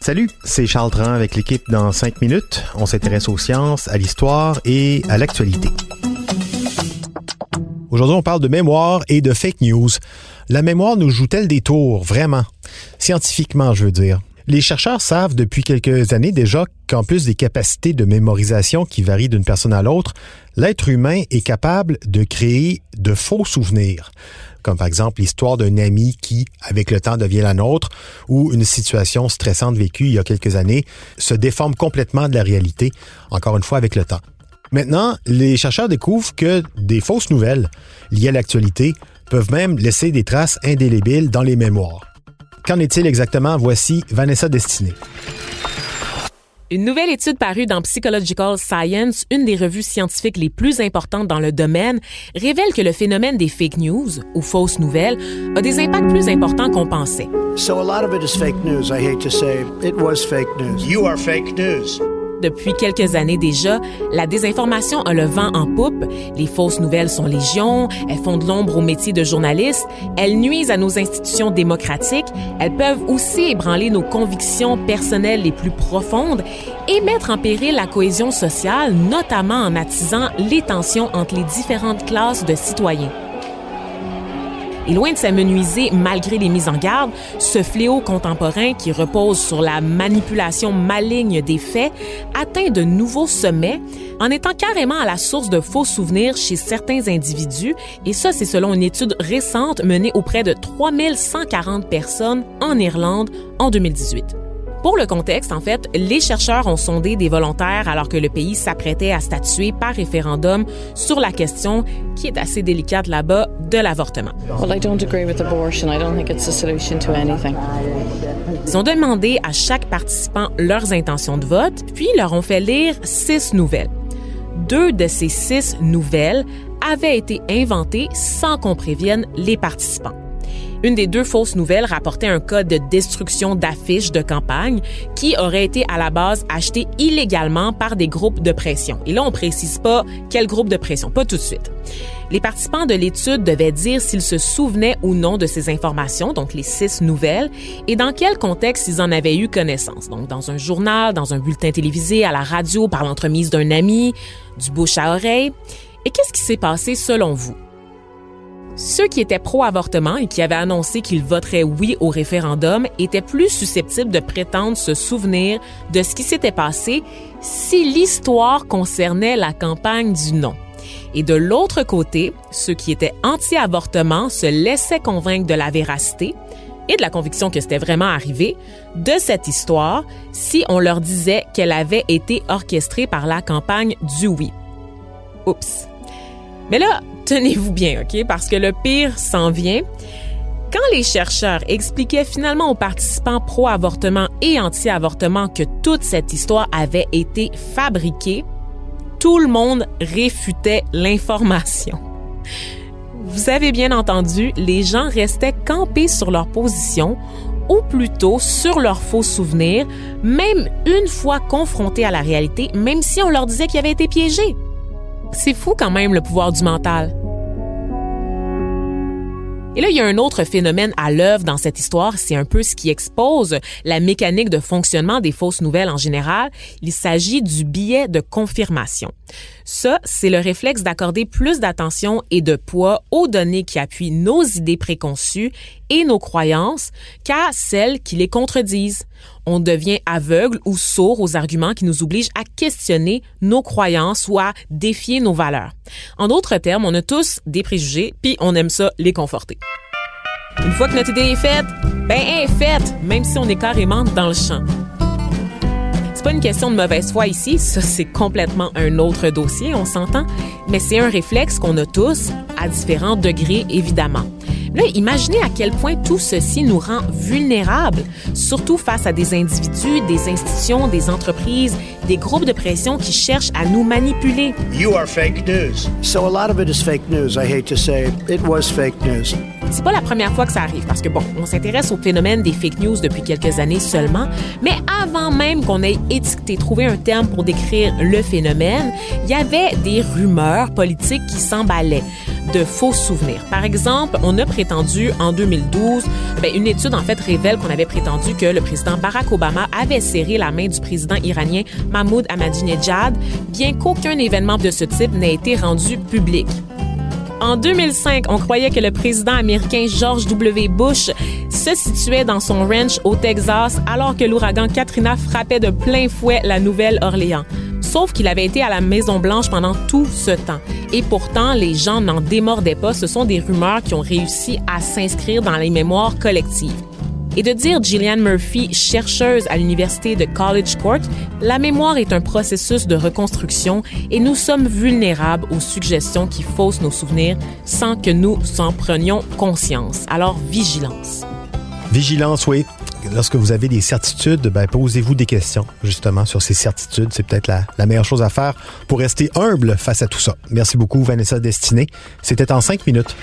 Salut, c'est Charles Tran avec l'équipe dans 5 minutes. On s'intéresse aux sciences, à l'histoire et à l'actualité. Aujourd'hui, on parle de mémoire et de fake news. La mémoire nous joue-t-elle des tours, vraiment? Scientifiquement, je veux dire. Les chercheurs savent depuis quelques années déjà qu'en plus des capacités de mémorisation qui varient d'une personne à l'autre, l'être humain est capable de créer de faux souvenirs comme par exemple l'histoire d'un ami qui, avec le temps, devient la nôtre, ou une situation stressante vécue il y a quelques années, se déforme complètement de la réalité, encore une fois avec le temps. Maintenant, les chercheurs découvrent que des fausses nouvelles liées à l'actualité peuvent même laisser des traces indélébiles dans les mémoires. Qu'en est-il exactement? Voici Vanessa Destinée. Une nouvelle étude parue dans Psychological Science, une des revues scientifiques les plus importantes dans le domaine, révèle que le phénomène des fake news, ou fausses nouvelles, a des impacts plus importants qu'on pensait. So a lot of it is fake news. I hate to say it was fake news. You are fake news. Depuis quelques années déjà, la désinformation a le vent en poupe. Les fausses nouvelles sont légion, elles font de l'ombre au métier de journaliste, elles nuisent à nos institutions démocratiques, elles peuvent aussi ébranler nos convictions personnelles les plus profondes et mettre en péril la cohésion sociale, notamment en attisant les tensions entre les différentes classes de citoyens. Et loin de s'amenuiser malgré les mises en garde, ce fléau contemporain qui repose sur la manipulation maligne des faits atteint de nouveaux sommets en étant carrément à la source de faux souvenirs chez certains individus. Et ça, c'est selon une étude récente menée auprès de 3140 personnes en Irlande en 2018. Pour le contexte, en fait, les chercheurs ont sondé des volontaires alors que le pays s'apprêtait à statuer par référendum sur la question qui est assez délicate là-bas de l'avortement. Ils ont demandé à chaque participant leurs intentions de vote, puis leur ont fait lire six nouvelles. Deux de ces six nouvelles avaient été inventées sans qu'on prévienne les participants. Une des deux fausses nouvelles rapportait un cas de destruction d'affiches de campagne qui aurait été à la base acheté illégalement par des groupes de pression. Et là, on précise pas quel groupe de pression, pas tout de suite. Les participants de l'étude devaient dire s'ils se souvenaient ou non de ces informations, donc les six nouvelles, et dans quel contexte ils en avaient eu connaissance. Donc dans un journal, dans un bulletin télévisé, à la radio, par l'entremise d'un ami, du bouche à oreille. Et qu'est-ce qui s'est passé selon vous? Ceux qui étaient pro-avortement et qui avaient annoncé qu'ils voteraient oui au référendum étaient plus susceptibles de prétendre se souvenir de ce qui s'était passé si l'histoire concernait la campagne du non. Et de l'autre côté, ceux qui étaient anti-avortement se laissaient convaincre de la véracité et de la conviction que c'était vraiment arrivé de cette histoire si on leur disait qu'elle avait été orchestrée par la campagne du oui. Oups. Mais là, tenez-vous bien, OK? Parce que le pire s'en vient. Quand les chercheurs expliquaient finalement aux participants pro-avortement et anti-avortement que toute cette histoire avait été fabriquée, tout le monde réfutait l'information. Vous avez bien entendu, les gens restaient campés sur leur position ou plutôt sur leurs faux souvenirs, même une fois confrontés à la réalité, même si on leur disait qu'ils avaient été piégés. C'est fou quand même le pouvoir du mental. Et là, il y a un autre phénomène à l'œuvre dans cette histoire, c'est un peu ce qui expose la mécanique de fonctionnement des fausses nouvelles en général. Il s'agit du biais de confirmation. Ça, c'est le réflexe d'accorder plus d'attention et de poids aux données qui appuient nos idées préconçues et nos croyances qu'à celles qui les contredisent. On devient aveugle ou sourd aux arguments qui nous obligent à questionner nos croyances ou à défier nos valeurs. En d'autres termes, on a tous des préjugés, puis on aime ça les conforter. Une fois que notre idée est faite, ben elle est faite, même si on est carrément dans le champ pas une question de mauvaise foi ici, ça c'est complètement un autre dossier, on s'entend, mais c'est un réflexe qu'on a tous à différents degrés évidemment. Là, imaginez à quel point tout ceci nous rend vulnérables, surtout face à des individus, des institutions, des entreprises, des groupes de pression qui cherchent à nous manipuler. You are fake news. So a lot of it is fake news. I hate to say it was fake news. C'est pas la première fois que ça arrive parce que bon, on s'intéresse au phénomène des fake news depuis quelques années seulement, mais avant même qu'on ait étiqueté, trouvé un terme pour décrire le phénomène, il y avait des rumeurs politiques qui s'emballaient de faux souvenirs. Par exemple, on a prétendu en 2012, ben, une étude en fait révèle qu'on avait prétendu que le président Barack Obama avait serré la main du président iranien Mahmoud Ahmadinejad, bien qu'aucun événement de ce type n'ait été rendu public. En 2005, on croyait que le président américain George W. Bush se situait dans son ranch au Texas alors que l'ouragan Katrina frappait de plein fouet la Nouvelle-Orléans. Sauf qu'il avait été à la Maison-Blanche pendant tout ce temps. Et pourtant, les gens n'en démordaient pas. Ce sont des rumeurs qui ont réussi à s'inscrire dans les mémoires collectives et de dire Gillian Murphy, chercheuse à l'université de College Cork, la mémoire est un processus de reconstruction et nous sommes vulnérables aux suggestions qui faussent nos souvenirs sans que nous en prenions conscience. Alors, vigilance. Vigilance, oui. Lorsque vous avez des certitudes, ben, posez-vous des questions justement sur ces certitudes. C'est peut-être la, la meilleure chose à faire pour rester humble face à tout ça. Merci beaucoup, Vanessa Destinée. C'était en cinq minutes.